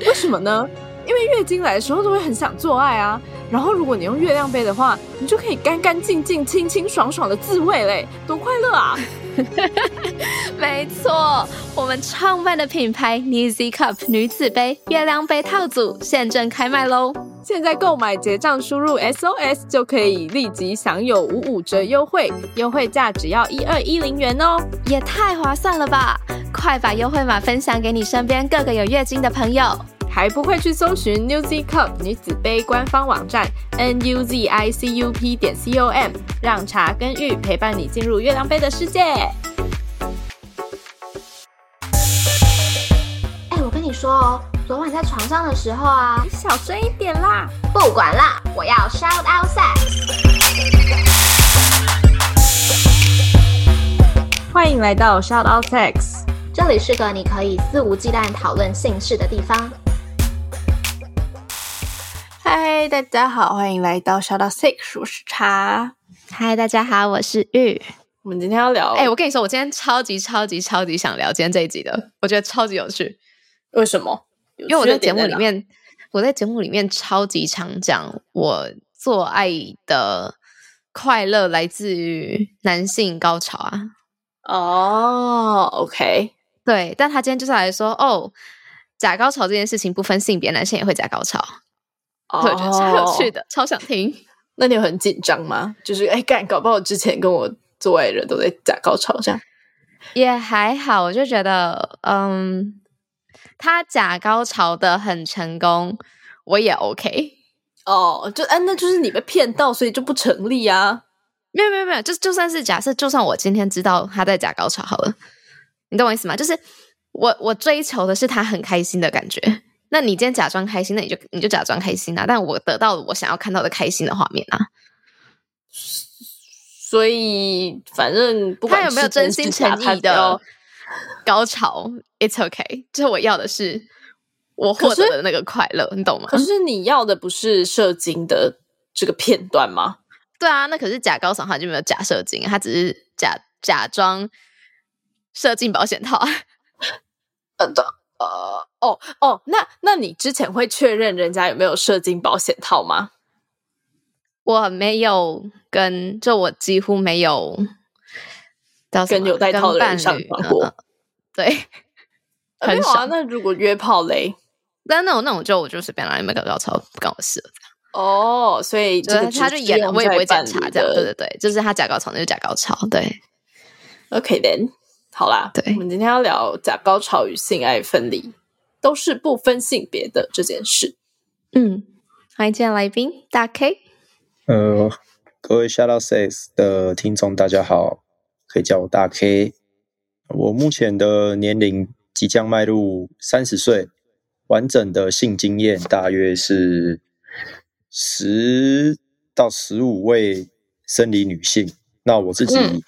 为什么呢？因为月经来的时候都会很想做爱啊。然后如果你用月亮杯的话，你就可以干干净净、清清爽爽的自慰嘞，多快乐啊！没错，我们创办的品牌 Newzy Cup 女子杯月亮杯套组现正开卖喽！现在购买结账输入 SOS 就可以立即享有五五折优惠，优惠价只要一二一零元哦，也太划算了吧！快把优惠码分享给你身边各个有月经的朋友。还不会去搜寻 Newzy Cup 女子杯官方网站 n u z i c u p 点 c o m，让茶跟玉陪伴你进入月亮杯的世界。哎，我跟你说哦，昨晚在床上的时候啊，你小声一点啦！不管啦，我要 shout out sex。欢迎来到 shout out sex，这里是个你可以肆无忌惮讨论性事的地方。嗨，大家好，欢迎来到 Shout Out Sex，我是茶。嗨，大家好，我是玉。我们今天要聊，哎、欸，我跟你说，我今天超级超级超级想聊今天这一集的，我觉得超级有趣。为什么？因为我在节目里面，我在节目里面超级常讲，我做爱的快乐来自于男性高潮啊。哦、oh，OK，对，但他今天就是来说，哦，假高潮这件事情不分性别，男性也会假高潮。我觉得超有趣的，oh, 超想听。那你有很紧张吗？就是哎，干，搞不好之前跟我做爱的人都在假高潮，这样也还好。我就觉得，嗯，他假高潮的很成功，我也 OK。哦、oh，就哎，那就是你被骗到，所以就不成立啊。没有没有没有，就就算是假设，就算我今天知道他在假高潮好了，你懂我意思吗？就是我我追求的是他很开心的感觉。那你今天假装开心，那你就你就假装开心啊！但我得到了我想要看到的开心的画面啊！所以反正不管他有没有真心诚意的高潮，It's okay。就是我要的是我获得的那个快乐，你懂吗？可是你要的不是射精的这个片段吗？对啊，那可是假高潮，他就没有假射精，他只是假假装射进保险套啊。呃哦哦，那那你之前会确认人家有没有射精保险套吗？我没有跟，就我几乎没有跟有带套的人上床过。呃、对，很少、啊。那如果约炮嘞？但那种那种就我就随便来，你们搞高潮不关我事了。哦，所以就是他就演了，我也不会检查。这样对对对，就是他假高潮那就假高潮。对，OK then。好啦，对，我们今天要聊假高潮与性爱分离，都是不分性别的这件事。嗯，欢迎今天来宾大 K。呃，各位 Shout Out Says 的听众，大家好，可以叫我大 K。我目前的年龄即将迈入三十岁，完整的性经验大约是十到十五位生理女性。那我自己、嗯。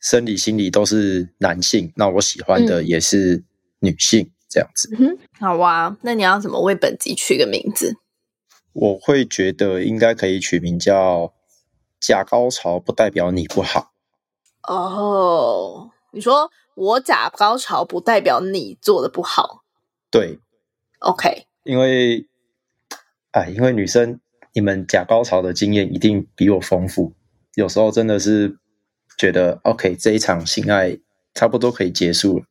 生理、心理都是男性，那我喜欢的也是女性，嗯、这样子。嗯，好啊，那你要怎么为本集取个名字？我会觉得应该可以取名叫“假高潮不代表你不好”。哦，你说我假高潮不代表你做的不好？对，OK。因为，哎，因为女生你们假高潮的经验一定比我丰富，有时候真的是。觉得 OK，这一场性爱差不多可以结束了，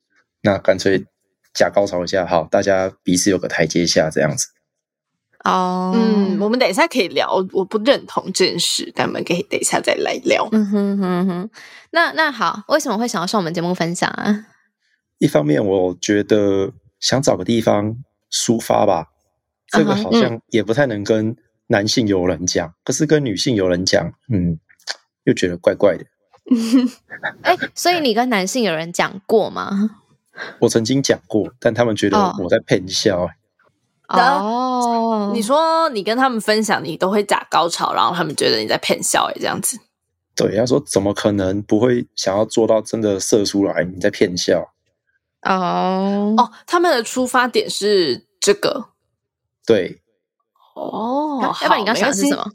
那干脆假高潮一下，好，大家彼此有个台阶下，这样子。哦，嗯，我们等一下可以聊，我不认同这件事，但我们可以等一下再来聊。嗯哼哼哼，那那好，为什么会想要上我们节目分享啊？一方面，我觉得想找个地方抒发吧，这个好像也不太能跟男性友人讲，嗯，可是跟女性友人讲，嗯，又觉得怪怪的。哎、欸，所以你跟男性有人讲过吗？我曾经讲过，但他们觉得我在骗笑。哦，你说你跟他们分享，你都会假高潮，然后他们觉得你在骗笑，哎，这样子。对，他说怎么可能不会想要做到真的射出来？你在骗笑。哦哦，他们的出发点是这个。对。哦，要不然你刚想的是什么？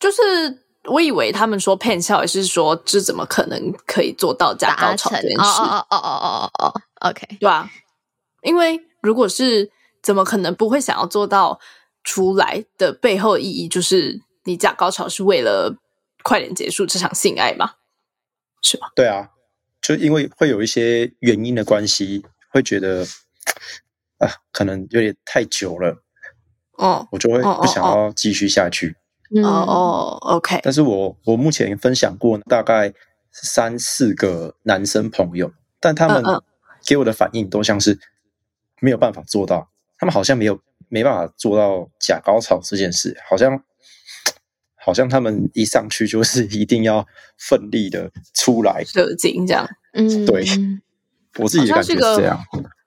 就是我以为他们说骗笑，也是说这怎么可能可以做到假高潮这件事？哦哦哦哦哦哦，OK，对吧？因为如果是怎么可能不会想要做到出来的背后意义，就是你假高潮是为了快点结束这场性爱嘛？是吧？对啊，就因为会有一些原因的关系，会觉得啊，可能有点太久了，哦，我就会不想要继续下去。哦哦，OK。但是我我目前分享过大概三四个男生朋友，但他们给我的反应都像是没有办法做到，他们好像没有没办法做到假高潮这件事，好像好像他们一上去就是一定要奋力的出来射精这样。嗯，对，我自己的感觉是这样，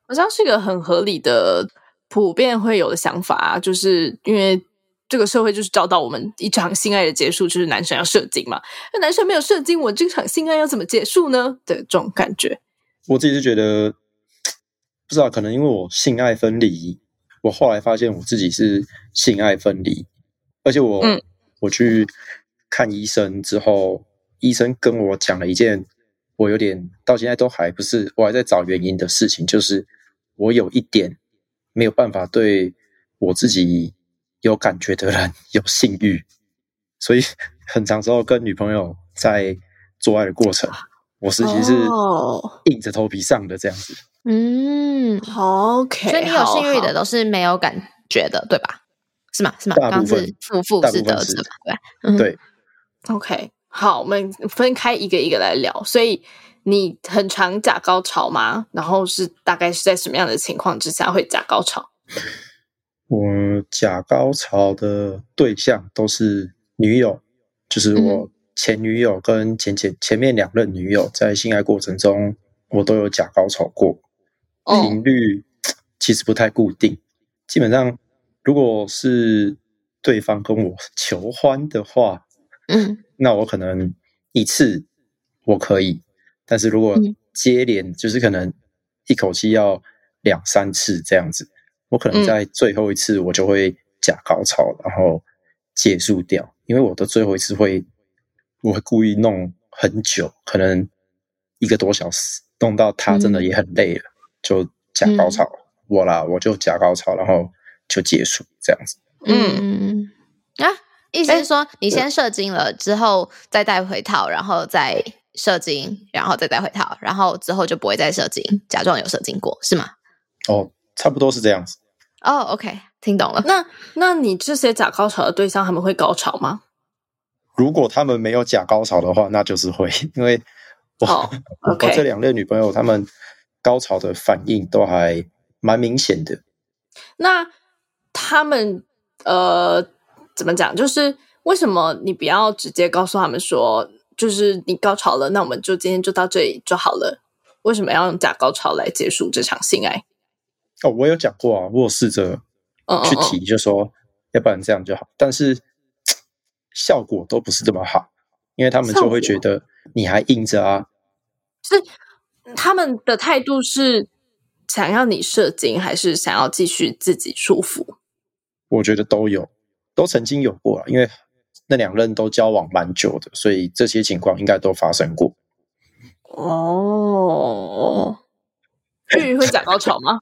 好像是一个很合理的、普遍会有的想法啊，就是因为。这个社会就是教导我们一场性爱的结束，就是男生要射精嘛。那男生没有射精，我这场性爱要怎么结束呢？的这种感觉，我自己是觉得不知道，可能因为我性爱分离，我后来发现我自己是性爱分离，而且我、嗯、我去看医生之后，医生跟我讲了一件我有点到现在都还不是，我还在找原因的事情，就是我有一点没有办法对我自己。有感觉的人有性欲，所以很长时候跟女朋友在做爱的过程，我实际是硬着头皮上的这样子。嗯，OK。所以你有性欲的都是没有感觉的，对吧？是吗？是吗？刚刚是负负是得是吧？对，对。OK，好，我们分开一个一个来聊。所以你很常假高潮吗？然后是大概是在什么样的情况之下会假高潮？我假高潮的对象都是女友，就是我前女友跟前前前面两任女友，在性爱过程中，我都有假高潮过，频率 其实不太固定。基本上，如果是对方跟我 求欢的话，嗯，那我可能一次我可以，但是如果接连，就是可能一口气要两三次这样子。我可能在最后一次，我就会假高潮，嗯、然后结束掉。因为我的最后一次会，我会故意弄很久，可能一个多小时，弄到他真的也很累了，嗯、就假高潮。嗯、我啦，我就假高潮，然后就结束这样子。嗯啊，意思是说，你先射精了之后再带回套，然后再射精，然后再带回套，然后之后就不会再射精，假装有射精过，是吗？哦，差不多是这样子。哦、oh，OK，听懂了。那那你这些假高潮的对象，他们会高潮吗？如果他们没有假高潮的话，那就是会，因为我、oh, okay. 我这两类女朋友，他们高潮的反应都还蛮明显的。那他们呃，怎么讲？就是为什么你不要直接告诉他们说，就是你高潮了，那我们就今天就到这里就好了？为什么要用假高潮来结束这场性爱？哦，我有讲过啊，我有试着去提，就说，oh, oh, oh. 要不然这样就好，但是效果都不是这么好，因为他们就会觉得你还硬着啊。是他们的态度是想要你射精，还是想要继续自己舒服？我觉得都有，都曾经有过，因为那两任都交往蛮久的，所以这些情况应该都发生过。哦，玉会假高潮吗？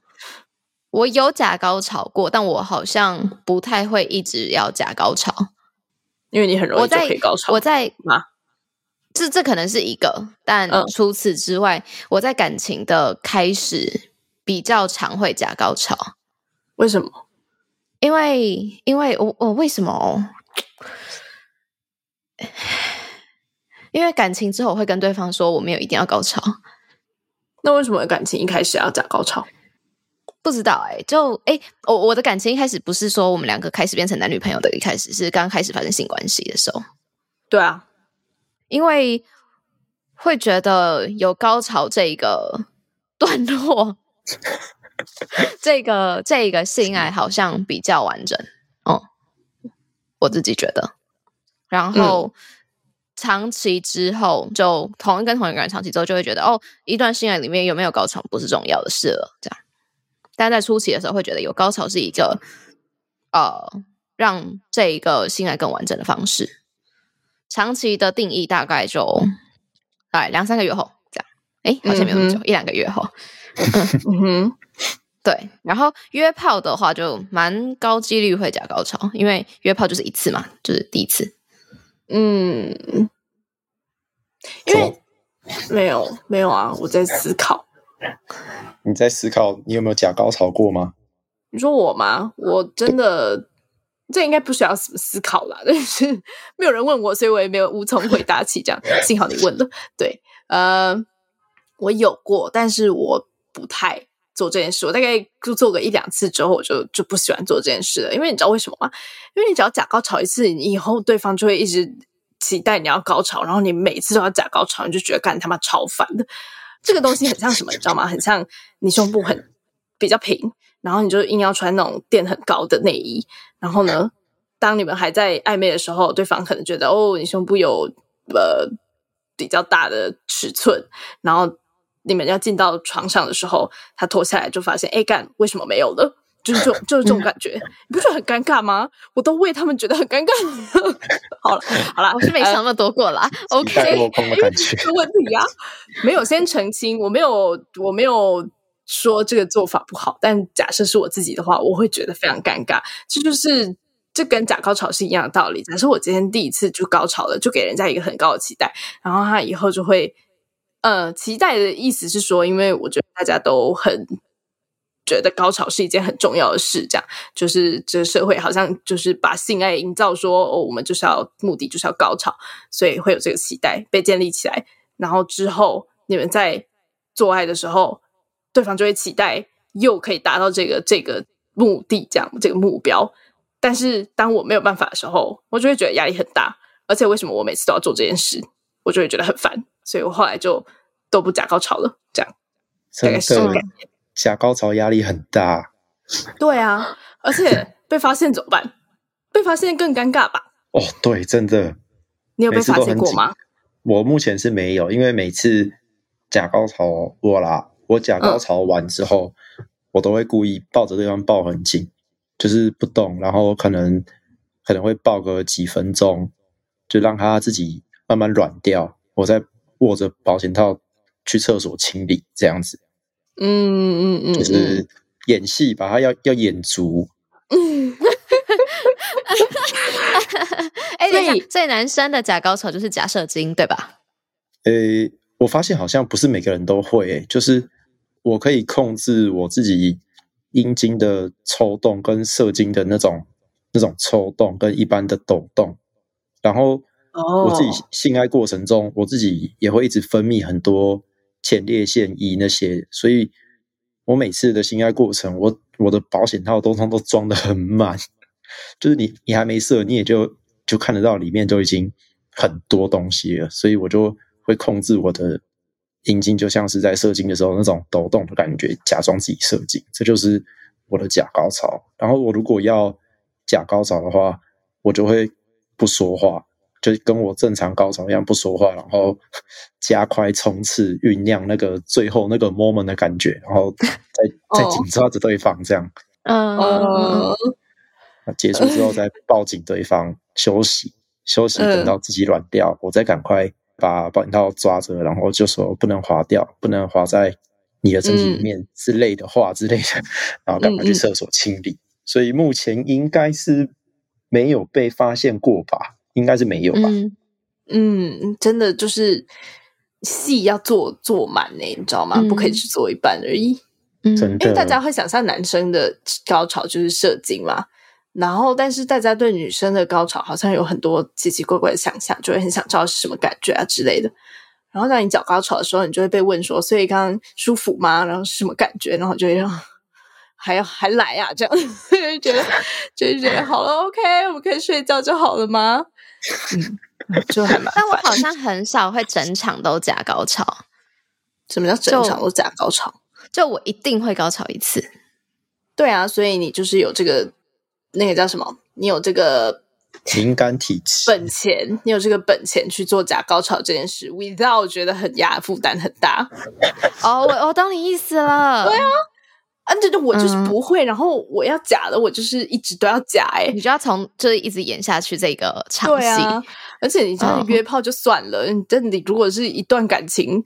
我有假高潮过，但我好像不太会一直要假高潮，因为你很容易就可以高潮。我在啊，这这可能是一个，但除此之外，嗯、我在感情的开始比较常会假高潮。为什么？因为因为我我为什么？因为感情之后我会跟对方说我没有一定要高潮。那为什么感情一开始要假高潮？不知道哎、欸，就哎，我我的感情一开始不是说我们两个开始变成男女朋友的，一开始是刚开始发生性关系的时候。对啊，因为会觉得有高潮这个段落 这个这个性爱好像比较完整哦，我自己觉得。然后、嗯、长期之后，就同一跟同一个人长期之后，就会觉得哦，一段性爱里面有没有高潮不是重要的事了，这样。但在初期的时候，会觉得有高潮是一个呃，让这一个性爱更完整的方式。长期的定义大概就哎两三个月后这样，哎，好像没有那么久，嗯、一两个月后。嗯哼，对。然后约炮的话，就蛮高几率会假高潮，因为约炮就是一次嘛，就是第一次。嗯，因为没有没有啊，我在思考。你在思考你有没有假高潮过吗？你说我吗？我真的这应该不需要什么思考啦，但是没有人问我，所以我也没有无从回答起。这样，幸好你问了。对，呃，我有过，但是我不太做这件事。我大概就做个一两次之后，我就就不喜欢做这件事了。因为你知道为什么吗？因为你只要假高潮一次，你以后对方就会一直期待你要高潮，然后你每次都要假高潮，你就觉得干他妈超烦的。这个东西很像什么，你知道吗？很像你胸部很比较平，然后你就硬要穿那种垫很高的内衣。然后呢，当你们还在暧昧的时候，对方可能觉得哦，你胸部有呃比较大的尺寸。然后你们要进到床上的时候，他脱下来就发现，哎干，为什么没有了？就是这种，就是这种感觉，你不觉得很尴尬吗？我都为他们觉得很尴尬。好了，好了，我是没想那么多过啦。呃、OK，因为这个问题啊，没有先澄清，我没有，我没有说这个做法不好。但假设是我自己的话，我会觉得非常尴尬。这就是这跟假高潮是一样的道理。假设我今天第一次就高潮了，就给人家一个很高的期待，然后他以后就会，呃，期待的意思是说，因为我觉得大家都很。觉得高潮是一件很重要的事，这样就是这个社会好像就是把性爱营造说哦，我们就是要目的就是要高潮，所以会有这个期待被建立起来。然后之后你们在做爱的时候，对方就会期待又可以达到这个这个目的，这样这个目标。但是当我没有办法的时候，我就会觉得压力很大。而且为什么我每次都要做这件事，我就会觉得很烦。所以我后来就都不假高潮了，这样大概是这个感觉。假高潮压力很大，对啊，而且被发现怎么办？被发现更尴尬吧？哦，对，真的，你有被发现过吗？我目前是没有，因为每次假高潮我啦，我假高潮完之后，嗯、我都会故意抱着对方抱很紧，就是不动，然后可能可能会抱个几分钟，就让他自己慢慢软掉，我再握着保险套去厕所清理，这样子。嗯嗯嗯，就是演戏，把它要要演足。嗯，哎，等一下，所以男生的假高潮就是假射精，对吧？呃，我发现好像不是每个人都会，就是我可以控制我自己阴茎的抽动跟射精的那种那种抽动跟一般的抖动，然后我自己性爱过程中，我自己也会一直分泌很多。前列腺液那些，所以我每次的性爱过程，我我的保险套通通都装得很满，就是你你还没射，你也就就看得到里面都已经很多东西了，所以我就会控制我的阴茎，就像是在射精的时候那种抖动的感觉，假装自己射精，这就是我的假高潮。然后我如果要假高潮的话，我就会不说话。就跟我正常高潮一样不说话，然后加快冲刺酝酿那个最后那个 moment 的感觉，然后再 再紧抓着对方这样，嗯，结束之后再抱紧对方休息休息，等到自己软掉，我再赶快把保险套抓着，然后就说不能滑掉，不能滑在你的身体里面之类的话之类的，然后赶快去厕所清理。所以目前应该是没有被发现过吧。应该是没有吧？嗯，嗯，真的就是戏要做做满呢，你知道吗？嗯、不可以只做一半而已。嗯，真的。因为大家会想象男生的高潮就是射精嘛，然后但是大家对女生的高潮好像有很多奇奇怪怪的想象，就会很想知道是什么感觉啊之类的。然后当你讲高潮的时候，你就会被问说：“所以刚刚舒服吗？然后是什么感觉？”然后就会让还要还来啊，这样 就觉得就觉得好了，OK，我们可以睡觉就好了吗？嗯，就还蛮。但我好像很少会整场都假高潮。什么叫整场都假高潮？就我一定会高潮一次。对啊，所以你就是有这个那个叫什么？你有这个敏感体质本钱，你有这个本钱去做假高潮这件事，without 觉得很压负担很大。哦，我我懂你意思了。对啊。啊，这就我就是不会，嗯、然后我要假的，我就是一直都要假哎，你就要从这一直演下去这个场戏，啊、而且你这样约炮就算了，嗯、但你如果是一段感情，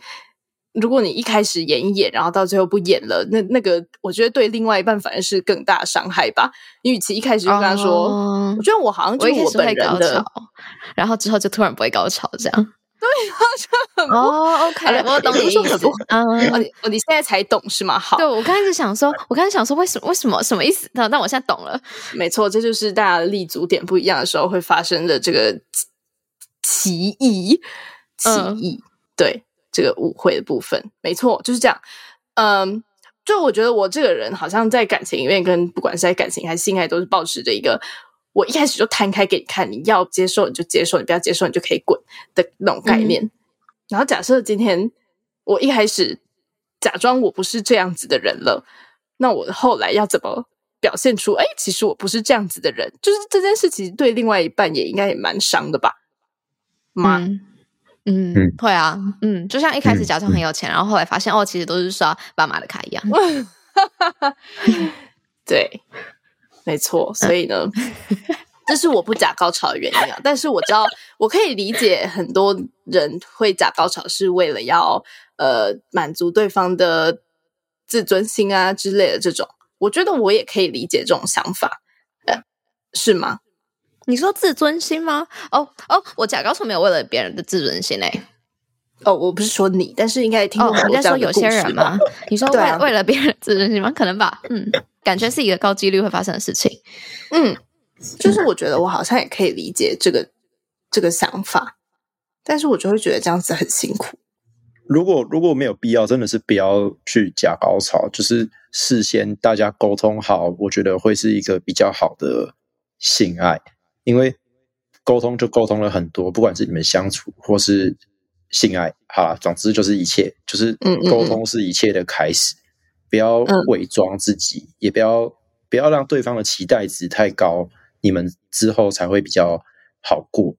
如果你一开始演一演，然后到最后不演了，那那个我觉得对另外一半反而是更大伤害吧。你与其一开始就跟他说，嗯、我觉得我好像就是我本人的，会高潮，然后之后就突然不会高潮这样。对啊，就很哦，OK，我懂你意思。嗯，哦，你哦，你现在才懂是吗？好，对，我刚开始想说，我刚才想说，为什么？为什么？什么意思？但但我现在懂了。没错，这就是大家的立足点不一样的时候会发生的这个歧义，歧义。对，这个误会的部分，没错，就是这样。嗯，就我觉得我这个人好像在感情里面，跟不管是在感情还是性爱，都是保持着一个。我一开始就摊开给你看，你要接受你就接受，你不要接受你就可以滚的那种概念。嗯、然后假设今天我一开始假装我不是这样子的人了，那我后来要怎么表现出？哎，其实我不是这样子的人，就是这件事其实对另外一半也应该也蛮伤的吧？吗？嗯，嗯，嗯会啊，嗯，就像一开始假装很有钱，嗯、然后后来发现哦，其实都是刷爸妈的卡一样。对。没错，所以呢，这是我不假高潮的原因啊。但是我知道，我可以理解很多人会假高潮是为了要呃满足对方的自尊心啊之类的这种。我觉得我也可以理解这种想法，呃，是吗？你说自尊心吗？哦哦，我假高潮没有为了别人的自尊心嘞。哦，我不是说你，但是应该也听过我在说有些人吗？你说 为为了别人自尊心吗？可能吧，嗯。感觉是一个高几率会发生的事情，嗯，就是我觉得我好像也可以理解这个这个想法，但是我就会觉得这样子很辛苦。如果如果没有必要，真的是不要去假高潮，就是事先大家沟通好，我觉得会是一个比较好的性爱，因为沟通就沟通了很多，不管是你们相处或是性爱，好啦，总之就是一切，就是沟通是一切的开始。不要伪装自己，嗯、也不要不要让对方的期待值太高，你们之后才会比较好过。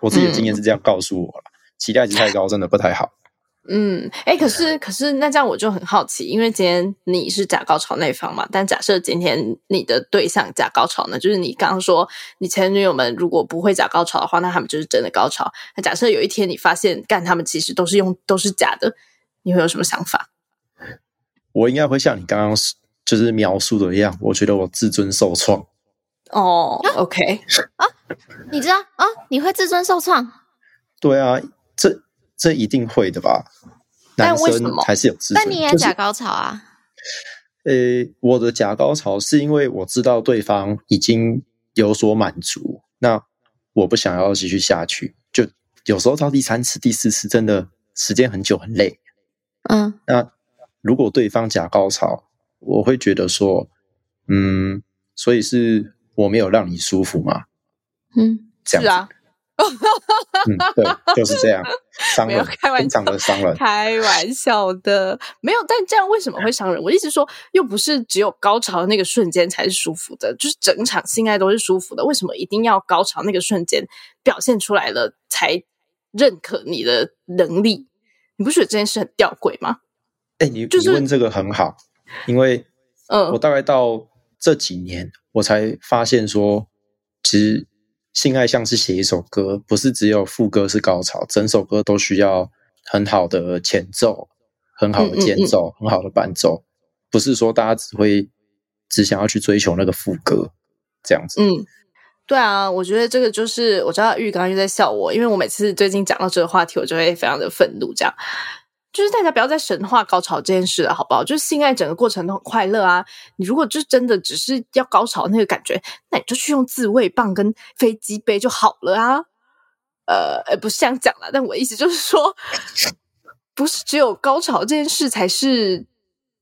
我自己的经验是这样告诉我了，嗯、期待值太高真的不太好。嗯，哎、欸，可是可是那这样我就很好奇，因为今天你是假高潮那方嘛，但假设今天你的对象假高潮呢，就是你刚刚说你前女友们如果不会假高潮的话，那他们就是真的高潮。那假设有一天你发现干他们其实都是用都是假的，你会有什么想法？我应该会像你刚刚就是描述的一样，我觉得我自尊受创。哦、oh，OK 啊，你知道啊？你会自尊受创？对啊，这这一定会的吧？男生还是有自尊。但你也假高潮啊？呃、就是欸，我的假高潮是因为我知道对方已经有所满足，那我不想要继续下去。就有时候到第三次、第四次，真的时间很久，很累。嗯，那。如果对方假高潮，我会觉得说，嗯，所以是我没有让你舒服吗？嗯，这样子。是啊，嗯，对，就是这样，伤人，没有开玩笑的伤人，开玩笑的，没有。但这样为什么会伤人？我意思说，又不是只有高潮的那个瞬间才是舒服的，就是整场性爱都是舒服的。为什么一定要高潮那个瞬间表现出来了才认可你的能力？你不觉得这件事很吊诡吗？哎，你你问这个很好，因为嗯，我大概到这几年，我才发现说，其实性爱像是写一首歌，不是只有副歌是高潮，整首歌都需要很好的前奏、很好的间奏、很好的伴奏，不是说大家只会只想要去追求那个副歌这样子。嗯，对啊，我觉得这个就是我知道玉刚刚又在笑我，因为我每次最近讲到这个话题，我就会非常的愤怒，这样。就是大家不要再神话高潮这件事了，好不好？就是性爱整个过程都很快乐啊。你如果就真的只是要高潮那个感觉，那你就去用自慰棒跟飞机杯就好了啊。呃，不是这样讲啦，但我意思就是说，不是只有高潮这件事才是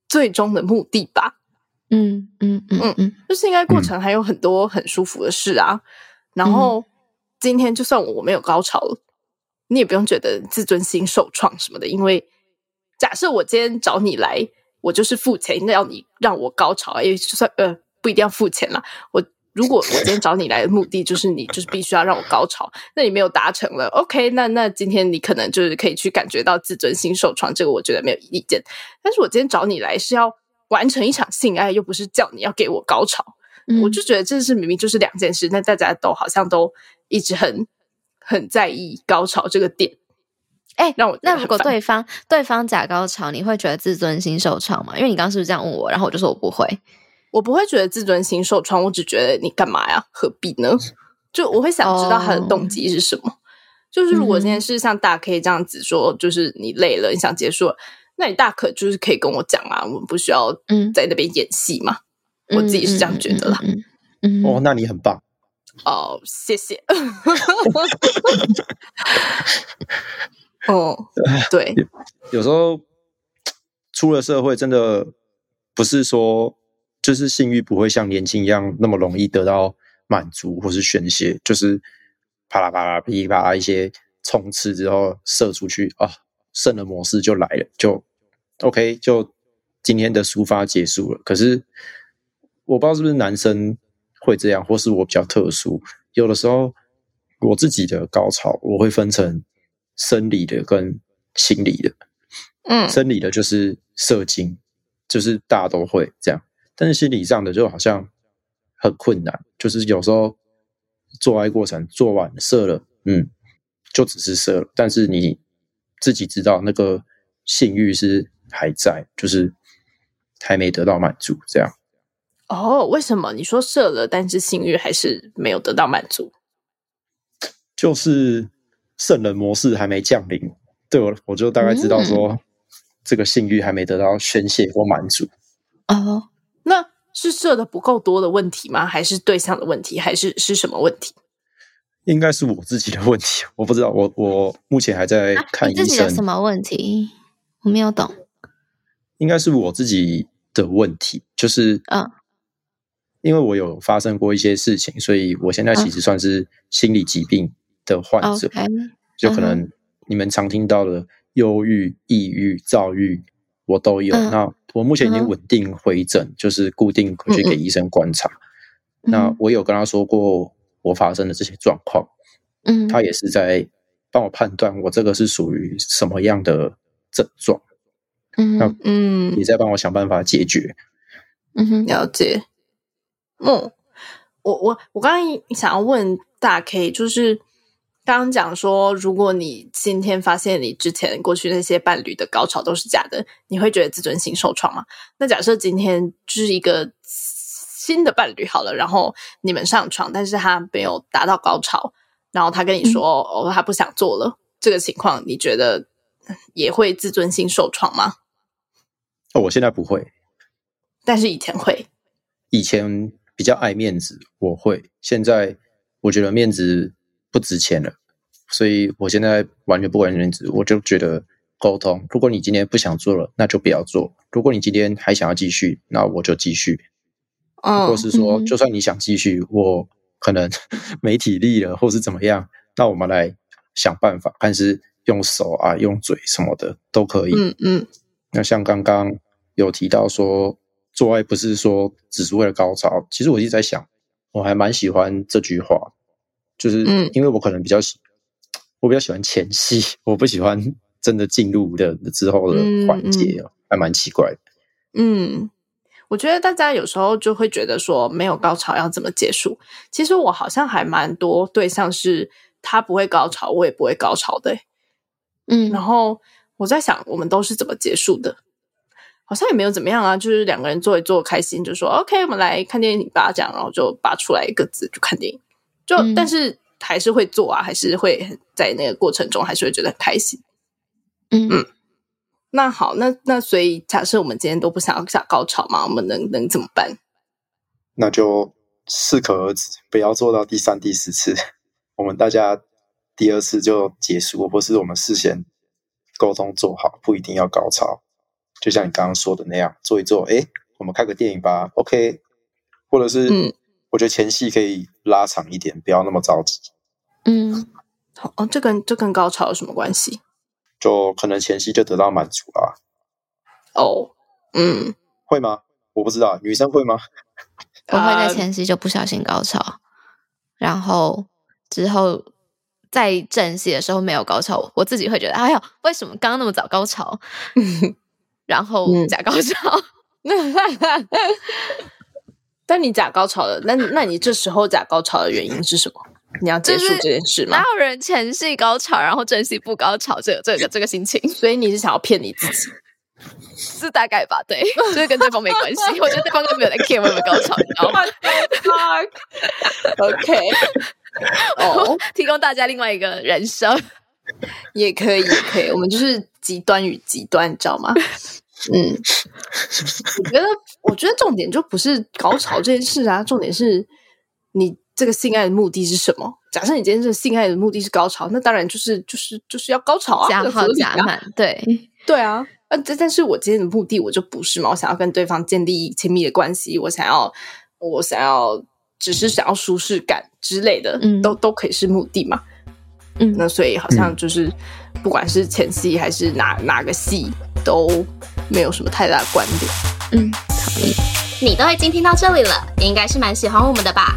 最终的目的吧？嗯嗯嗯嗯嗯，就性爱过程还有很多很舒服的事啊。然后今天就算我没有高潮了，你也不用觉得自尊心受创什么的，因为。假设我今天找你来我就是付钱，那要你让我高潮，因为就算呃不一定要付钱啦。我如果我今天找你来的目的就是你就是必须要让我高潮，那你没有达成了，OK，那那今天你可能就是可以去感觉到自尊心受创，这个我觉得没有意见。但是我今天找你来是要完成一场性爱，又不是叫你要给我高潮，嗯、我就觉得这是明明就是两件事。那大家都好像都一直很很在意高潮这个点。哎，让我那如果对方对方假高潮，你会觉得自尊心受创吗？因为你刚刚是不是这样问我，然后我就说我不会，我不会觉得自尊心受创，我只觉得你干嘛呀？何必呢？就我会想知道他的动机是什么。Oh. 就是如果今天是像大 K 这样子说，就是你累了，你想结束了，那你大可就是可以跟我讲啊，我们不需要在那边演戏嘛。嗯、我自己是这样觉得啦。嗯，哦，那你很棒。哦，oh, 谢谢。哦，对，有时候出了社会，真的不是说就是性欲不会像年轻一样那么容易得到满足或是宣泄，就是啪啦啪啦噼里啪啦一些冲刺之后射出去啊，肾的模式就来了，就 OK，就今天的抒发结束了。可是我不知道是不是男生会这样，或是我比较特殊，有的时候我自己的高潮我会分成。生理的跟心理的，嗯，生理的就是射精，就是大家都会这样，但是心理上的就好像很困难，就是有时候做爱过程做完射了，嗯，就只是射了，但是你自己知道那个性欲是还在，就是还没得到满足，这样。哦，为什么你说射了，但是性欲还是没有得到满足？就是。圣人模式还没降临，对我我就大概知道说，嗯、这个性欲还没得到宣泄或满足。哦，那是射的不够多的问题吗？还是对象的问题？还是是什么问题？应该是我自己的问题，我不知道。我我目前还在看医生。啊、你自己的什么问题？我没有懂。应该是我自己的问题，就是嗯，因为我有发生过一些事情，所以我现在其实算是心理疾病。的患者，Okay. 就可能你们常听到的忧郁、抑郁、躁郁，我都有。Uh, 那我目前已经稳定回诊，uh. 就是固定回去给医生观察。Uh. 那我有跟他说过我发生的这些状况，嗯、uh，huh. 他也是在帮我判断我这个是属于什么样的症状，嗯、uh，嗯、也在帮我想办法解决。嗯哼、uh，huh. 了解。嗯，我我我刚刚想要问大 K，就是。刚刚讲说，如果你今天发现你之前过去那些伴侣的高潮都是假的，你会觉得自尊心受创吗？那假设今天就是一个新的伴侣好了，然后你们上床，但是他没有达到高潮，然后他跟你说、嗯、哦，他不想做了，这个情况你觉得也会自尊心受创吗？哦，我现在不会，但是以前会，以前比较爱面子，我会，现在我觉得面子。不值钱了，所以我现在完全不管面子，我就觉得沟通。如果你今天不想做了，那就不要做；如果你今天还想要继续，那我就继续。哦，或是说，就算你想继续，我可能 没体力了，或是怎么样，那我们来想办法，看是用手啊、用嘴什么的都可以。嗯嗯。那像刚刚有提到说，做爱不是说只是为了高潮，其实我一直在想，我还蛮喜欢这句话。就是因为我可能比较喜，嗯、我比较喜欢前戏，我不喜欢真的进入的之后的环节，嗯、还蛮奇怪的。嗯，我觉得大家有时候就会觉得说没有高潮要怎么结束？其实我好像还蛮多对象是他不会高潮，我也不会高潮的。嗯，然后我在想，我们都是怎么结束的？好像也没有怎么样啊，就是两个人坐一坐开心，就说 OK，我们来看电影吧，这样，然后就拔出来一个字就看电影。就但是还是会做啊，还是会在那个过程中还是会觉得很开心。嗯嗯，那好，那那所以假设我们今天都不想要下高潮嘛，我们能能怎么办？那就适可而止，不要做到第三、第四次。我们大家第二次就结束，或是我们事先沟通做好，不一定要高潮。就像你刚刚说的那样，做一做，哎，我们看个电影吧，OK，或者是嗯。我觉得前戏可以拉长一点，不要那么着急。嗯，好哦，这跟这跟高潮有什么关系？就可能前戏就得到满足啊。哦，嗯，会吗？我不知道，女生会吗？我会在前戏就不小心高潮，呃、然后之后在正戏的时候没有高潮，我自己会觉得，哎呀，为什么刚刚那么早高潮？然后假高潮。嗯、但你假高潮了，那那你这时候假高潮的原因是什么？你要结束这件事吗？哪有人前戏高潮，然后正戏不高潮？这个这个 这个心情，所以你是想要骗你自己？是大概吧，对，就是跟对方没关系。我觉得对方根本没有在 care 我有没有高潮，你知道吗？OK，哦，提供大家另外一个人生，也可以，也可以。我们就是极端与极端，你知道吗？嗯，我觉得，我觉得重点就不是高潮这件事啊，重点是你这个性爱的目的是什么？假设你今天这个性爱的目的是高潮，那当然就是就是就是要高潮啊，加好加满，对对啊。呃，但但是我今天的目的我就不是嘛，我想要跟对方建立亲密的关系，我想要，我想要，只是想要舒适感之类的，嗯，都。都可以是目的嘛，嗯，那所以好像就是，嗯、不管是前戏还是哪哪个戏，都没有什么太大的观点，嗯，同意。你都已经听到这里了，你应该是蛮喜欢我们的吧？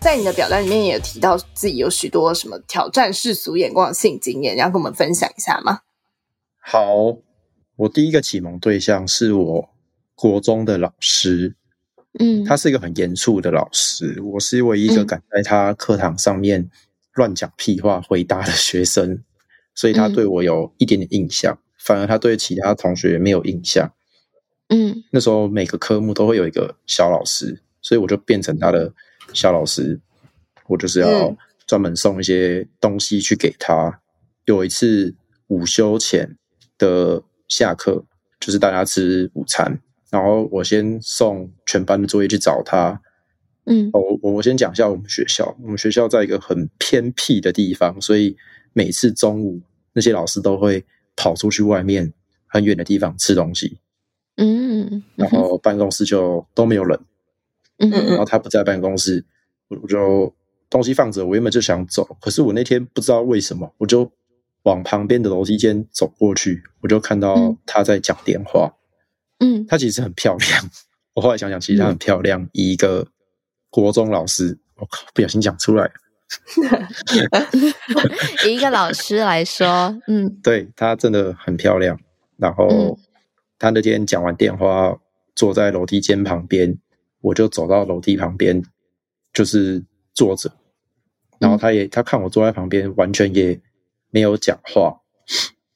在你的表单里面也有提到自己有许多什么挑战世俗眼光的性经验，你要跟我们分享一下吗？好，我第一个启蒙对象是我国中的老师，嗯，他是一个很严肃的老师，我是唯一一个敢在他课堂上面乱讲屁话回答的学生，嗯，所以他对我有一点点印象，反而他对其他同学没有印象。嗯，那时候每个科目都会有一个小老师，所以我就变成他的。小老师，我就是要专门送一些东西去给他。嗯、有一次午休前的下课，就是大家吃午餐，然后我先送全班的作业去找他。嗯，我我我先讲一下我们学校，我们学校在一个很偏僻的地方，所以每次中午那些老师都会跑出去外面很远的地方吃东西。嗯，然后办公室就都没有人。嗯，然后他不在办公室，我就东西放着。我原本就想走，可是我那天不知道为什么，我就往旁边的楼梯间走过去，我就看到他在讲电话。嗯，他其实很漂亮。我后来想想，其实他很漂亮，以一个国中老师，我靠，不小心讲出来了。以一个老师来说，嗯，对，他真的很漂亮。然后他那天讲完电话，坐在楼梯间旁边。我就走到楼梯旁边，就是坐着，然后他也他看我坐在旁边，完全也没有讲话。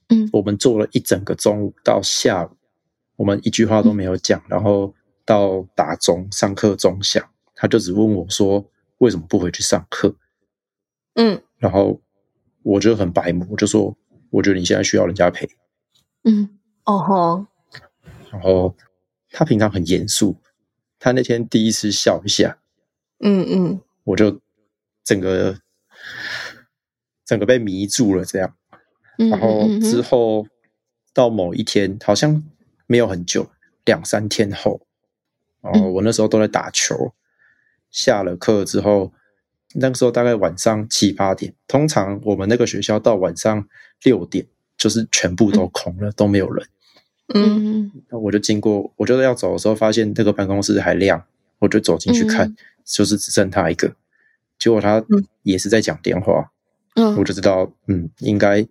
嗯，我们坐了一整个中午到下午，我们一句话都没有讲，然后到打钟上课钟响，他就只问我说为什么不回去上课？嗯，然后我就很白目，我就说我觉得你现在需要人家陪。嗯，哦吼，然后他平常很严肃。他那天第一次笑一下，嗯嗯，我就整个整个被迷住了，这样。然后之后到某一天，好像没有很久，两三天后，然后我那时候都在打球，下了课之后，那个时候大概晚上七八点，通常我们那个学校到晚上六点，就是全部都空了，都没有人。嗯，那我就经过，我就要走的时候，发现那个办公室还亮，我就走进去看，嗯、就是只剩他一个。结果他也是在讲电话，嗯，我就知道，嗯，应该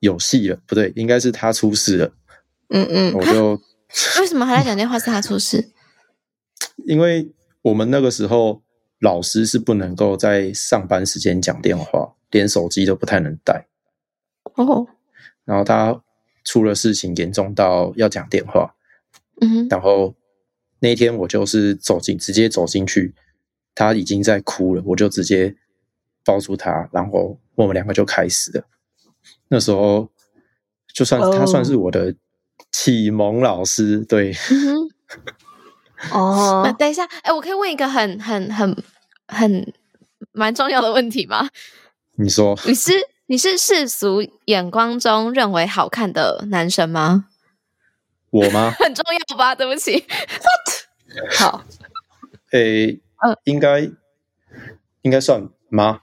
有戏了，不对，应该是他出事了。嗯嗯，我就为什么还在讲电话？是他出事？因为我们那个时候老师是不能够在上班时间讲电话，连手机都不太能带。哦，然后他。出了事情，严重到要讲电话。嗯，然后那天我就是走进，直接走进去，他已经在哭了，我就直接抱住他，然后我们两个就开始了。那时候就算他算是我的启蒙老师，对。哦，那等一下，哎，我可以问一个很很很很蛮重要的问题吗？你说，你是你是世俗眼光中认为好看的男生吗？我吗？很重要吧？对不起，What？好，诶，嗯，应该应该算吗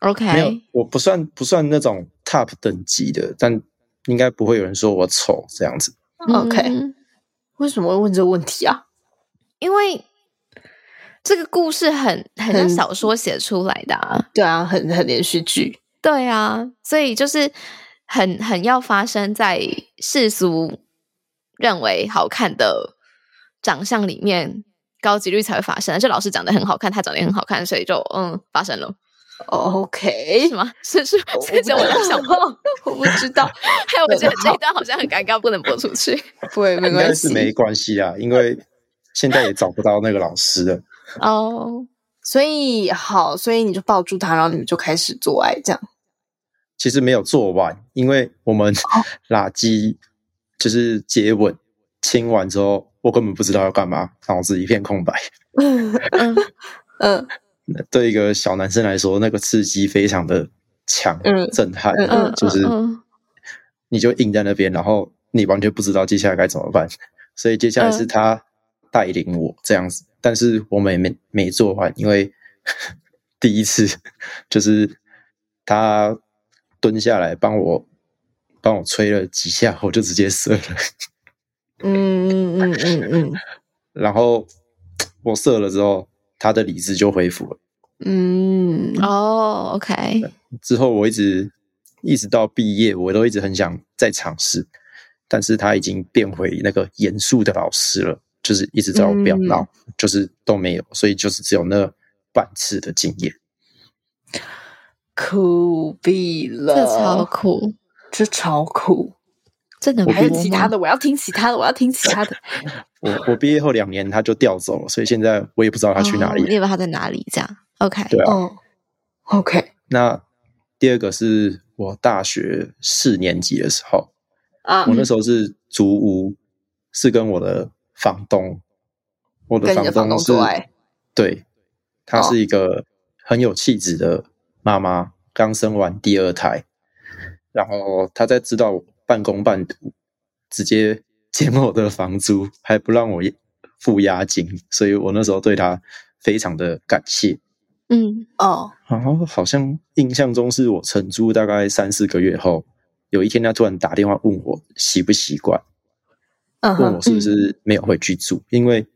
？OK，没有，我不算不算那种 top 等级的，但应该不会有人说我丑这样子。OK，嗯，为什么会问这个问题啊？因为这个故事很很像小说写出来的啊，对啊，很很连续剧，对啊，所以就是很很要发生在世俗认为好看的长相里面，高几率才会发生。就老师长得很好看，他长得也很好看，所以就嗯发生了。OK，是吗？是是，这就我在想，我不知道。还有，我觉得 这一段好像很尴尬，不能播出去。不会，没关系，是没关系啊，因为现在也找不到那个老师了。哦，oh. 所以好，所以你就抱住他，然后你们就开始做爱，这样。其实没有做完，因为我们 垃圾。就是接吻，亲完之后，我根本不知道要干嘛，脑子一片空白。嗯嗯嗯，对一个小男生来说，那个刺激非常的强，嗯、震撼，嗯嗯、就是你就硬在那边，然后你完全不知道接下来该怎么办。所以接下来是他带领我这样子，但是我们也没没做完，因为 第一次 就是他蹲下来帮我。帮我吹了几下，我就直接射了。嗯嗯嗯嗯嗯。然后我射了之后，他的理智就恢复了。嗯哦，OK。之后我一直一直到毕业，我都一直很想再尝试，但是他已经变回那个严肃的老师了，就是一直在我表闹，嗯、就是都没有，所以就是只有那半次的经验。苦毙了，这超苦。这超苦，真的还有其他的，我要听其他的，我要听其他的。我我毕业后两年他就调走了，所以现在我也不知道他去哪里。你也不知道他在哪里？这样，OK，对啊、哦、，OK。那第二个是我大学四年级的时候啊，我那时候是租屋，是跟我的房东，我的房东是，东对，她是一个很有气质的妈妈，哦、刚生完第二胎。然后她在知道我半工半读，直接减我的房租，还不让我付押金，所以我那时候对她非常的感谢。嗯哦，然后好像印象中是我承租大概三四个月后，有一天他突然打电话问我习不习惯，嗯、问我是不是没有回去住，嗯、因为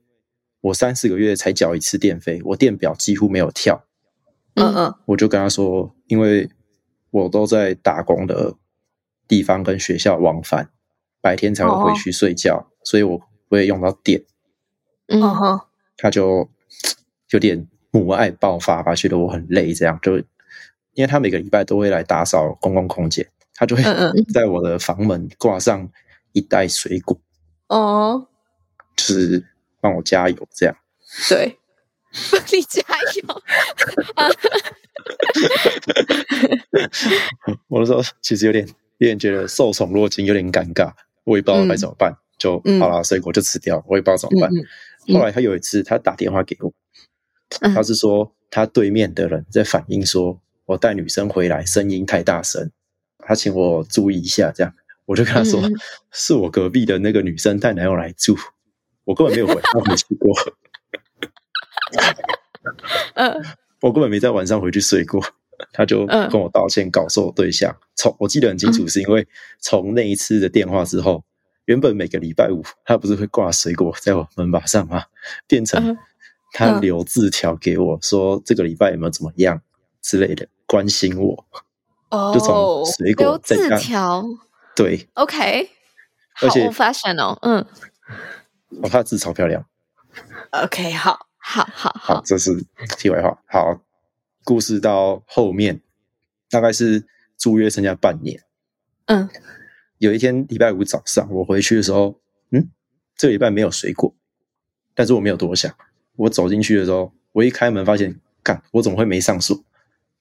我三四个月才缴一次电费，我电表几乎没有跳。嗯嗯，我就跟他说，因为。我都在打工的地方跟学校往返，白天才会回去睡觉，哦、所以我不会用到电。嗯哼，他就有点母爱爆发吧，觉得我很累，这样就因为他每个礼拜都会来打扫公共空间，他就会在我的房门挂上一袋水果，哦，就是帮我加油这样。对，帮你加油。我那时候其实有点有点觉得受宠若惊，有点尴尬，我也不知道该怎么办，嗯、就好了，水果就吃掉，我也不知道怎么办。嗯嗯、后来他有一次他打电话给我，他是说他对面的人在反映说我带女生回来声音太大声，他请我注意一下，这样我就跟他说、嗯、是我隔壁的那个女生带男友来住，我根本没有回他回去过。嗯我根本没在晚上回去睡过，他就跟我道歉，告诉我对象。从我记得很清楚，是因为从那一次的电话之后，原本每个礼拜五他不是会挂水果在我门把上吗？变成他留字条给我说这个礼拜有没有怎么样之类的，关心我。哦，就从水果在留字条，对，OK，而且好 fashion 哦，嗯，哦，他的字超漂亮。OK，好。好好好，好，这是题外话。好，故事到后面大概是租约剩下半年。嗯，有一天礼拜五早上我回去的时候，嗯，这个礼拜没有水果，但是我没有多想。我走进去的时候，我一开门发现，干，我怎么会没上锁？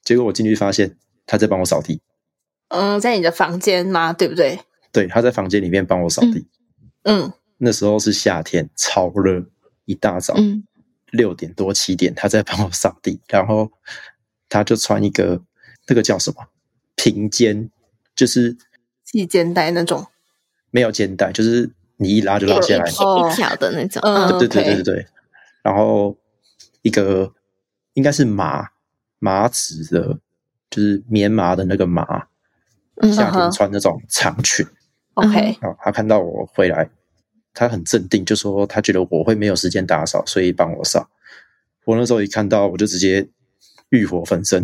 结果我进去发现他在帮我扫地。嗯，在你的房间吗？对不对？对，他在房间里面帮我扫地。嗯，那时候是夏天，超热。一大早，嗯，六点多七点，他在帮我扫地，然后他就穿一个那个叫什么平肩，就是系肩带那种，没有肩带，就是你一拉就拉下来，一条的那种，嗯，嗯对对对对对，然后一个应该是麻麻质的，就是棉麻的那个麻，夏天穿那种长裙。OK，好，他看到我回来，他很镇定，就说他觉得我会没有时间打扫，所以帮我扫。我那时候一看到，我就直接欲火焚身。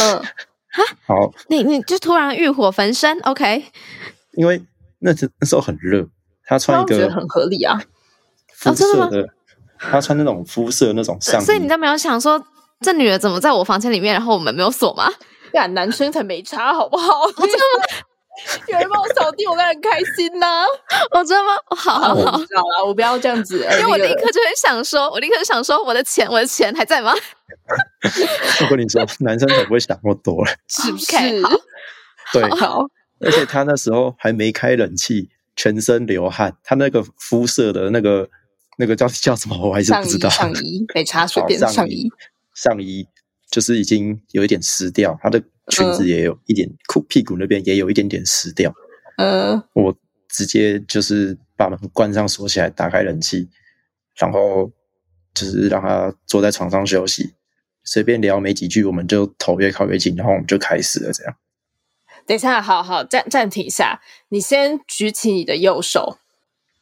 嗯，哈，好，你你就突然欲火焚身，OK？因为那时那时候很热，他穿一个很合理啊，肤色的，他穿那种肤色那种上衣，所以你都没有想说，这女的怎么在我房间里面，然后我们没有锁吗？呀，男生才没差，好不好？真的吗 有人帮我扫地，我当然很开心呐、啊！我真的吗？好好好，好了，我不要这样子，因为我立刻就很想说，我立刻就想说，我的钱，我的钱还在吗？我跟你说，男生才不会想那么多了，是不是？Okay, 好对，好，而且他那时候还没开冷气，全身流汗，他那个肤色的那个那个叫叫什么，我还是不知道。上衣，上衣没差，随便上衣，上衣就是已经有一点湿掉，她的。裙子也有一点裤，屁股那边也有一点点湿掉。嗯，我直接就是把门关上锁起来，打开冷气，然后就是让她坐在床上休息，随便聊没几句，我们就头越靠越近，然后我们就开始了。这样，等一下，好好暂暂停一下，你先举起你的右手，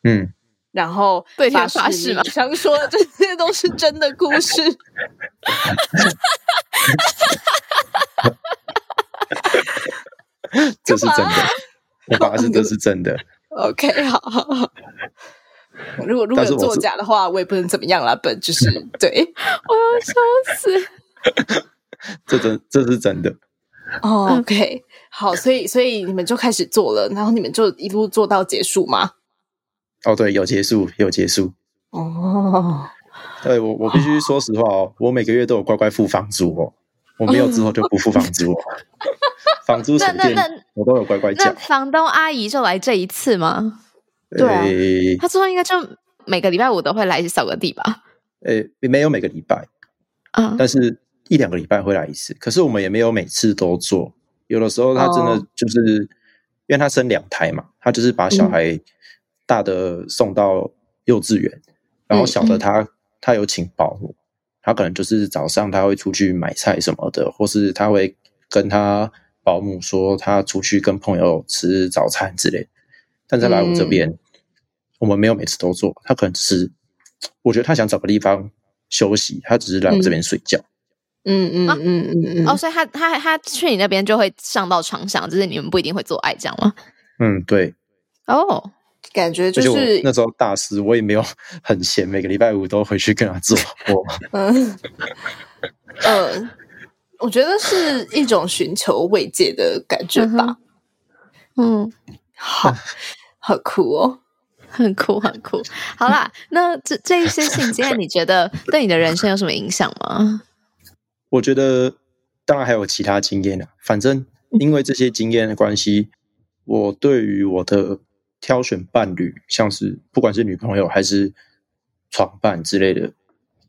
嗯，然后对天发誓嘛？想说的这 些都是真的故事。这是真的，我发誓这是真的。OK，好好好。如果如果有作假的话，我也不能怎么样啦。本就是对，我要笑死。这真这是真的。Oh, OK，好，所以所以你们就开始做了，然后你们就一路做到结束吗？哦，对，有结束，有结束。哦，对我我必须说实话哦，我每个月都有乖乖付房租哦，我没有之后就不付房租哦。房租水电我都有乖乖缴。那房东阿姨就来这一次吗？对啊，他之后应该就每个礼拜五都会来扫个地吧？诶，没有每个礼拜啊，但是一两个礼拜会来一次。可是我们也没有每次都做，有的时候她真的就是、哦、因为她生两胎嘛，她就是把小孩大的送到幼稚园，嗯、然后小的他、嗯、他有请保姆，他可能就是早上他会出去买菜什么的，或是他会跟他。保姆说他出去跟朋友吃早餐之类，但在来我这边，嗯、我们没有每次都做。他可能只是，我觉得他想找个地方休息，他只是来我这边睡觉。嗯嗯嗯嗯嗯。哦，所以他他他去你那边就会上到床上，就是你们不一定会做爱，这样吗？嗯，对。哦，感觉就是那时候大师，我也没有 很闲，每个礼拜五都回去跟他做。我 嗯嗯。我觉得是一种寻求慰藉的感觉吧。嗯，嗯，好，好酷哦，很酷，很酷。好啦，那这这一些性经验，你觉得对你的人生有什么影响吗？我觉得当然还有其他经验啊。反正因为这些经验的关系，我对于我的挑选伴侣，像是不管是女朋友还是床伴之类的，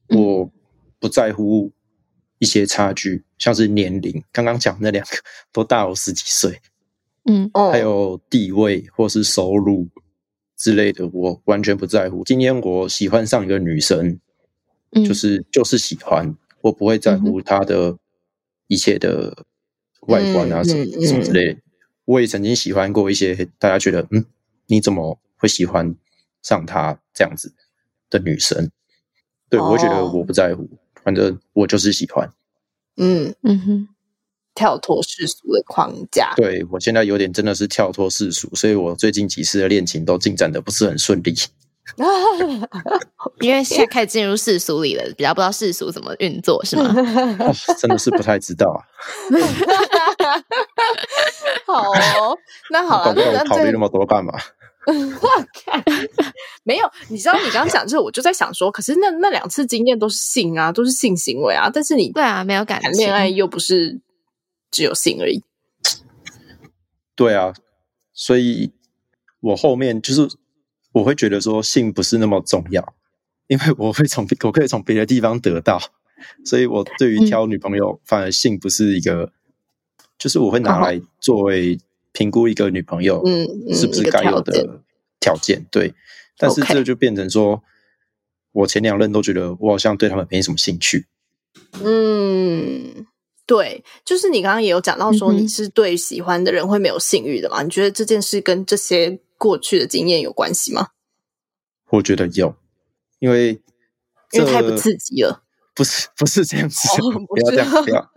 我不在乎。一些差距，像是年龄，刚刚讲那两个都大我十几岁，嗯，还有地位或是收入之类的，我完全不在乎。今天我喜欢上一个女生，嗯，就是就是喜欢，我不会在乎她的一切的外观啊什么什么之类的。我也曾经喜欢过一些大家觉得，嗯，你怎么会喜欢上她这样子的女生？对，我会觉得我不在乎。反正我就是喜欢，嗯嗯哼，跳脱世俗的框架。对，我现在有点真的是跳脱世俗，所以我最近几次的恋情都进展的不是很顺利。因为现在开始进入世俗里了，比较不知道世俗怎么运作，是吗？哦，真的是不太知道啊。好哦，那好了，那考虑那么多干嘛？我靠。没有，你知道你刚刚讲这个，我就在想说，可是那那两次经验都是性啊，都是性行为啊，但是你对啊，没有感情，谈恋爱又不是只有性而已。对啊，所以我后面就是我会觉得说性不是那么重要，因为我会从我可以从别的地方得到，所以我对于挑女朋友，反而性不是一个，嗯、就是我会拿来作为评估一个女朋友，嗯，是不是该有的条件。对，但是这就变成说，我前两任都觉得我好像对他们没什么兴趣。嗯，对，就是你刚刚也有讲到说，你是对喜欢的人会没有性欲的嘛？你觉得这件事跟这些过去的经验有关系吗？我觉得有。因为因为太不刺激了，不是不是这样子，哦、不，不要这样，不要，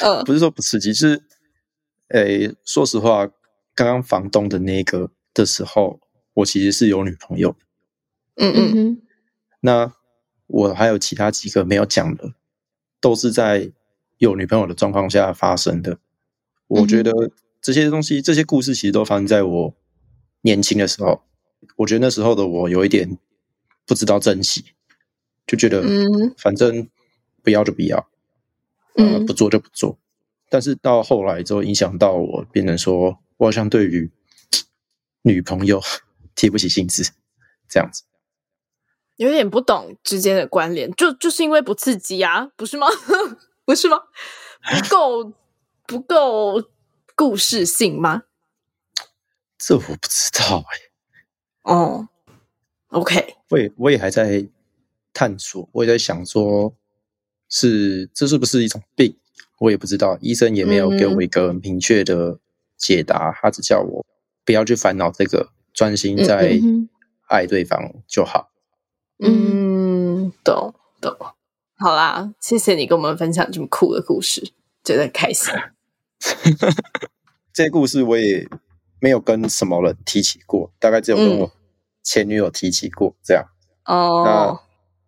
呃，不是说不刺激，是，诶，说实话，刚刚房东的那个的时候，我其实是有女朋友，嗯嗯嗯，那我还有其他几个没有讲的，都是在有女朋友的状况下发生的。我觉得这些东西，这些故事其实都发生在我年轻的时候，我觉得那时候的我有一点。不知道珍惜，就觉得反正不要就不要，嗯、呃，不做就不做。但是到后来之后，影响到我，变成说我好像对于女朋友 提不起兴致，这样子，有点不懂之间的关联，就就是因为不刺激啊，不是吗？不是吗？不够 不够故事性吗？这我不知道哎、欸。哦。OK，我也我也还在探索，我也在想说，是这是不是一种病？我也不知道，医生也没有给我一个明确的解答，嗯、他只叫我不要去烦恼这个，专心在爱对方就好。嗯，懂懂。好啦，谢谢你跟我们分享这么酷的故事，觉得很开心。这些故事我也没有跟什么人提起过，大概只有跟我、嗯。前女友提起过这样哦，oh. 那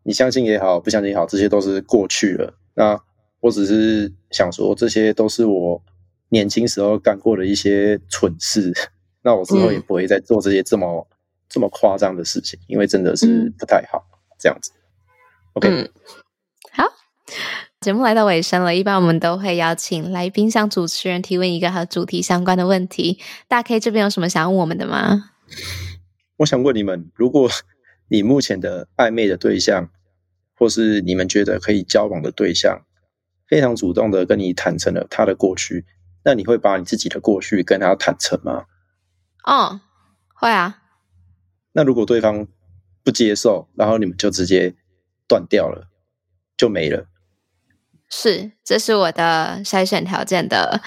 你相信也好，不相信也好，这些都是过去了。那我只是想说，这些都是我年轻时候干过的一些蠢事。那我之后也不会再做这些这么、嗯、这么夸张的事情，因为真的是不太好、嗯、这样子。OK，、嗯、好，节目来到尾声了，一般我们都会邀请来宾向主持人提问一个和主题相关的问题。大 K 这边有什么想问我们的吗？我想问你们，如果你目前的暧昧的对象，或是你们觉得可以交往的对象，非常主动的跟你坦诚了他的过去，那你会把你自己的过去跟他坦诚吗？哦，会啊。那如果对方不接受，然后你们就直接断掉了，就没了。是，这是我的筛选条件的，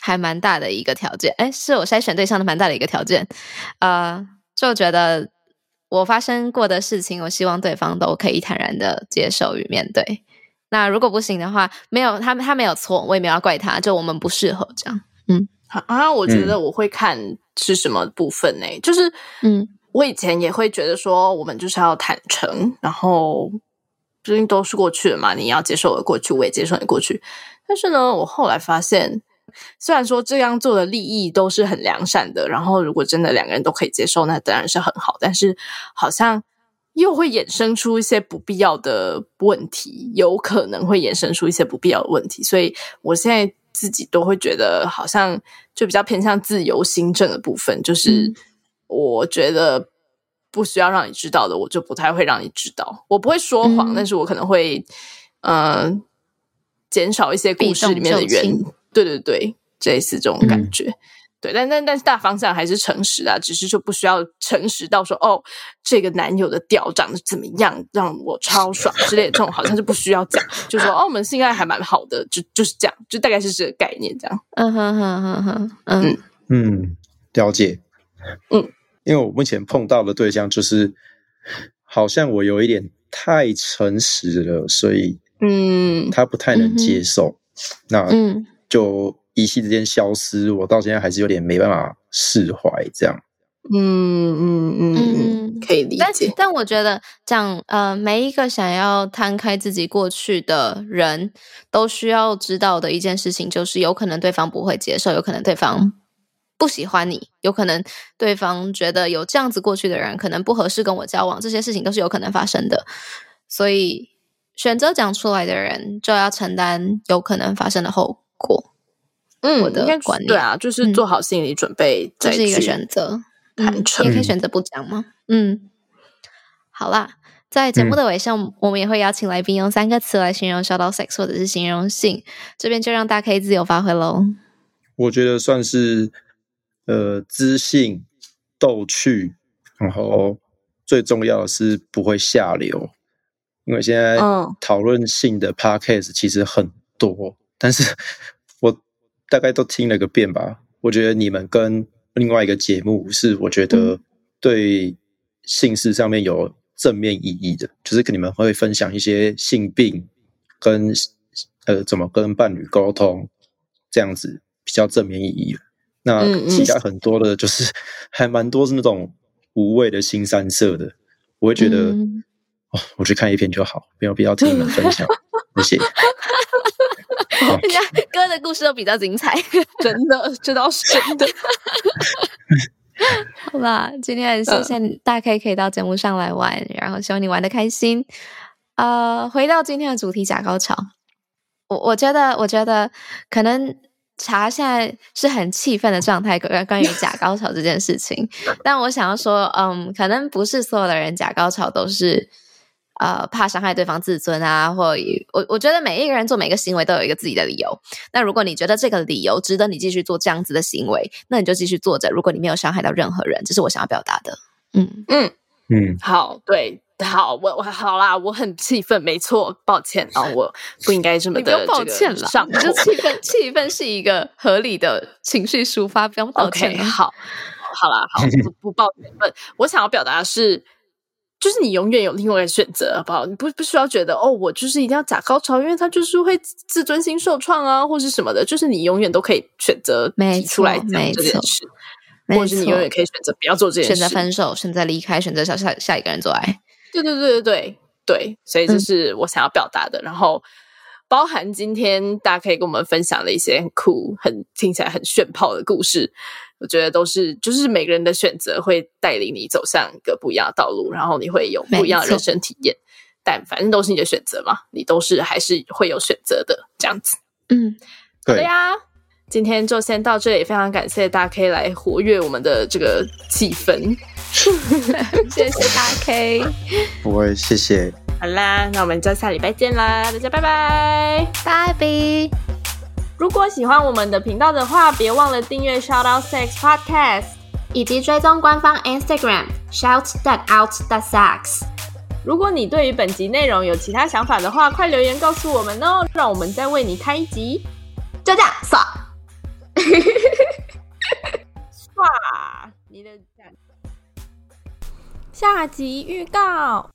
还蛮大的一个条件。哎，是我筛选对象的蛮大的一个条件，呃。就觉得我发生过的事情，我希望对方都可以坦然的接受与面对。那如果不行的话，没有他，他没有错，我也没有要怪他，就我们不适合这样。嗯，啊，我觉得我会看是什么部分呢？嗯、就是，嗯，我以前也会觉得说，我们就是要坦诚，然后毕竟都是过去了嘛，你要接受我的过去，我也接受你过去。但是呢，我后来发现。虽然说这样做的利益都是很良善的，然后如果真的两个人都可以接受，那当然是很好。但是好像又会衍生出一些不必要的问题，有可能会衍生出一些不必要的问题。所以我现在自己都会觉得，好像就比较偏向自由心证的部分，就是我觉得不需要让你知道的，我就不太会让你知道。我不会说谎，嗯、但是我可能会嗯、呃、减少一些故事里面的原。对对对，这一次这种感觉，嗯、对，但但但是大方向还是诚实啊，只是就不需要诚实到说哦，这个男友的屌长得怎么样，让我超 爽之类的，这种好像是不需要讲，就说哦，我们性爱还蛮好的，就就是这样，就大概是这个概念这样。嗯哼哼哼哼，嗯嗯，了解。嗯，因为我目前碰到的对象就是，好像我有一点太诚实了，所以嗯，他不太能接受。嗯、那嗯。就一夕之间消失，我到现在还是有点没办法释怀，这样。嗯嗯嗯嗯，可以理解。但但我觉得讲，呃，每一个想要摊开自己过去的人，都需要知道的一件事情，就是有可能对方不会接受，有可能对方不喜欢你，有可能对方觉得有这样子过去的人可能不合适跟我交往，这些事情都是有可能发生的。所以选择讲出来的人，就要承担有可能发生的后果。过，嗯，我的观念对啊，就是做好心理准备，这、嗯、是一个选择。坦诚，你也可以选择不讲吗？嗯，好啦，在节目的尾声，嗯、我们也会邀请来宾用三个词来形容 Shout Out Sex 或者是形容性，这边就让大家可以自由发挥喽。我觉得算是呃知性、逗趣，然后最重要的是不会下流。因为现在讨论性的 podcast 其实很多，嗯、但是我大概都听了个遍吧。我觉得你们跟另外一个节目是我觉得对性事上面有正面意义的，就是跟你们会分享一些性病跟呃怎么跟伴侣沟通这样子比较正面意义。那其他很多的就是 还蛮多是那种无谓的新三色的，我会觉得、嗯、哦，我去看一篇就好，没有必要听你们分享，谢谢。人家哥的故事都比较精彩，真的，这倒是真的。好吧，今天很谢谢大 K 可以到节目上来玩，然后希望你玩的开心。呃，回到今天的主题，假高潮。我我觉得，我觉得可能茶现在是很气愤的状态，关关于假高潮这件事情。但我想要说，嗯，可能不是所有的人假高潮都是。呃，怕伤害对方自尊啊，或我我觉得每一个人做每个行为都有一个自己的理由。那如果你觉得这个理由值得你继续做这样子的行为，那你就继续做着。如果你没有伤害到任何人，这是我想要表达的。嗯嗯嗯，好，对，好，我我好啦，我很气愤，没错，抱歉啊，我不应该这么的这个抱歉了。你就气愤，气愤是一个合理的情绪抒发，不用抱歉。Okay, 好，好啦，好，不不抱歉。不，我想要表达的是。就是你永远有另外一个选择，好不好？你不不需要觉得哦，我就是一定要假高潮，因为他就是会自尊心受创啊，或是什么的。就是你永远都可以选择提出来讲这件事，或者是你永远可以选择不要做这件事，选择分手，选择离开，选择下下下一个人做爱。对对对对对对，所以这是我想要表达的。嗯、然后包含今天大家可以跟我们分享的一些很酷、很听起来很炫炮的故事。我觉得都是，就是每个人的选择会带领你走向一个不一样的道路，然后你会有不一样的人生体验。但反正都是你的选择嘛，你都是还是会有选择的这样子。嗯，对呀。今天就先到这里，非常感谢大 K 来活跃我们的这个气氛。谢谢大 K，不会谢谢。好啦，那我们就下礼拜见啦，大家拜拜，拜拜。如果喜欢我们的频道的话，别忘了订阅 Shout Out Sex Podcast，以及追踪官方 Instagram Shout That Out That Sex。如果你对于本集内容有其他想法的话，快留言告诉我们哦，让我们再为你开一集。就这样，耍，耍，你的下集预告。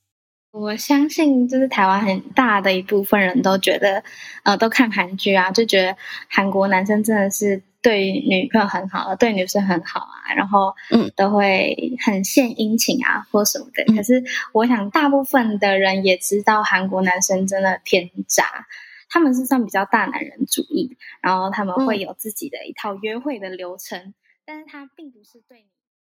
我相信，就是台湾很大的一部分人都觉得，呃，都看韩剧啊，就觉得韩国男生真的是对女朋友很好，对女生很好啊，然后嗯，都会很献殷勤啊，或什么的。嗯、可是，我想大部分的人也知道，韩国男生真的偏渣，他们是算比较大男人主义，然后他们会有自己的一套约会的流程，嗯、但是他并不是对你。